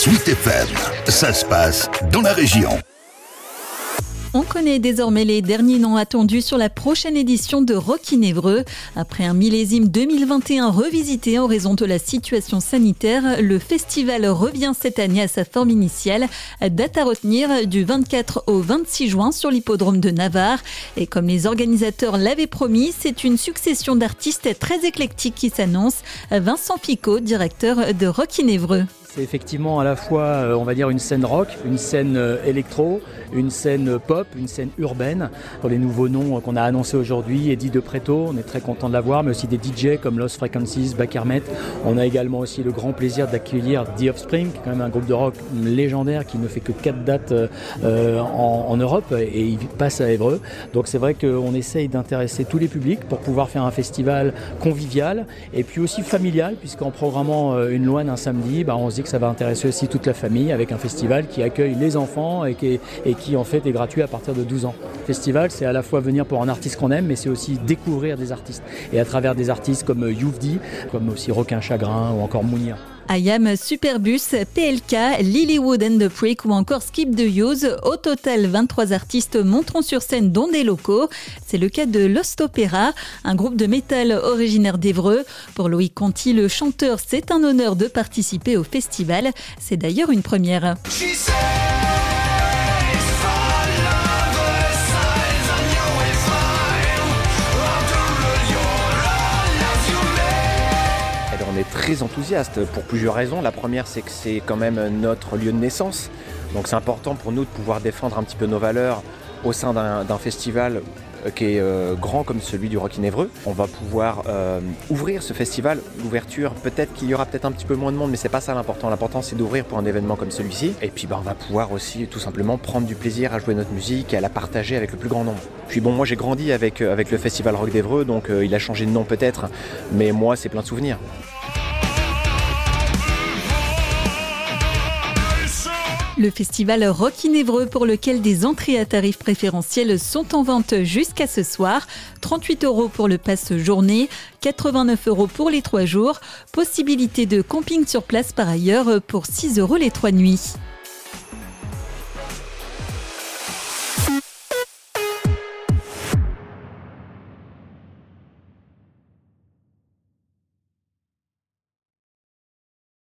Suite FM, ça se passe dans la région. On connaît désormais les derniers noms attendus sur la prochaine édition de Rocky Névreux. Après un millésime 2021 revisité en raison de la situation sanitaire, le festival revient cette année à sa forme initiale. Date à retenir du 24 au 26 juin sur l'hippodrome de Navarre. Et comme les organisateurs l'avaient promis, c'est une succession d'artistes très éclectiques qui s'annonce. Vincent Picot, directeur de Rocky Névreux. C'est effectivement à la fois, euh, on va dire, une scène rock, une scène euh, électro, une scène pop, une scène urbaine. Pour les nouveaux noms qu'on a annoncés aujourd'hui, Eddie De Preto, on est très content de l'avoir, mais aussi des DJ comme Lost Frequencies, Bakermet. On a également aussi le grand plaisir d'accueillir The Offspring, qui est quand même un groupe de rock légendaire qui ne fait que 4 dates euh, en, Europe et il passe à Évreux. Donc c'est vrai qu'on essaye d'intéresser tous les publics pour pouvoir faire un festival convivial et puis aussi familial, puisqu'en programmant une loine un samedi, bah, on se que ça va intéresser aussi toute la famille avec un festival qui accueille les enfants et qui, en fait est gratuit à partir de 12 ans. Festival, c'est à la fois venir pour un artiste qu'on aime, mais c'est aussi découvrir des artistes. Et à travers des artistes comme Youvdi, comme aussi Roquin Chagrin ou encore Mounia. IAM Superbus, PLK, Lilywood and the Freak ou encore Skip the Use. Au total, 23 artistes monteront sur scène dont des locaux. C'est le cas de Lost Opera, un groupe de métal originaire d'Evreux. Pour Loïc Conti, le chanteur, c'est un honneur de participer au festival. C'est d'ailleurs une première. Très enthousiaste pour plusieurs raisons. La première, c'est que c'est quand même notre lieu de naissance. Donc c'est important pour nous de pouvoir défendre un petit peu nos valeurs au sein d'un festival euh, qui est euh, grand comme celui du Rocky Névreux. On va pouvoir euh, ouvrir ce festival. L'ouverture, peut-être qu'il y aura peut-être un petit peu moins de monde, mais c'est pas ça l'important. L'important c'est d'ouvrir pour un événement comme celui-ci. Et puis bah, on va pouvoir aussi tout simplement prendre du plaisir à jouer notre musique et à la partager avec le plus grand nombre. Puis bon, moi j'ai grandi avec, avec le festival Rock d'Evreux, donc il a changé de nom peut-être, mais moi c'est plein de souvenirs. Le festival Rock in pour lequel des entrées à tarifs préférentiels sont en vente jusqu'à ce soir. 38 euros pour le passe journée, 89 euros pour les trois jours. Possibilité de camping sur place par ailleurs pour 6 euros les trois nuits.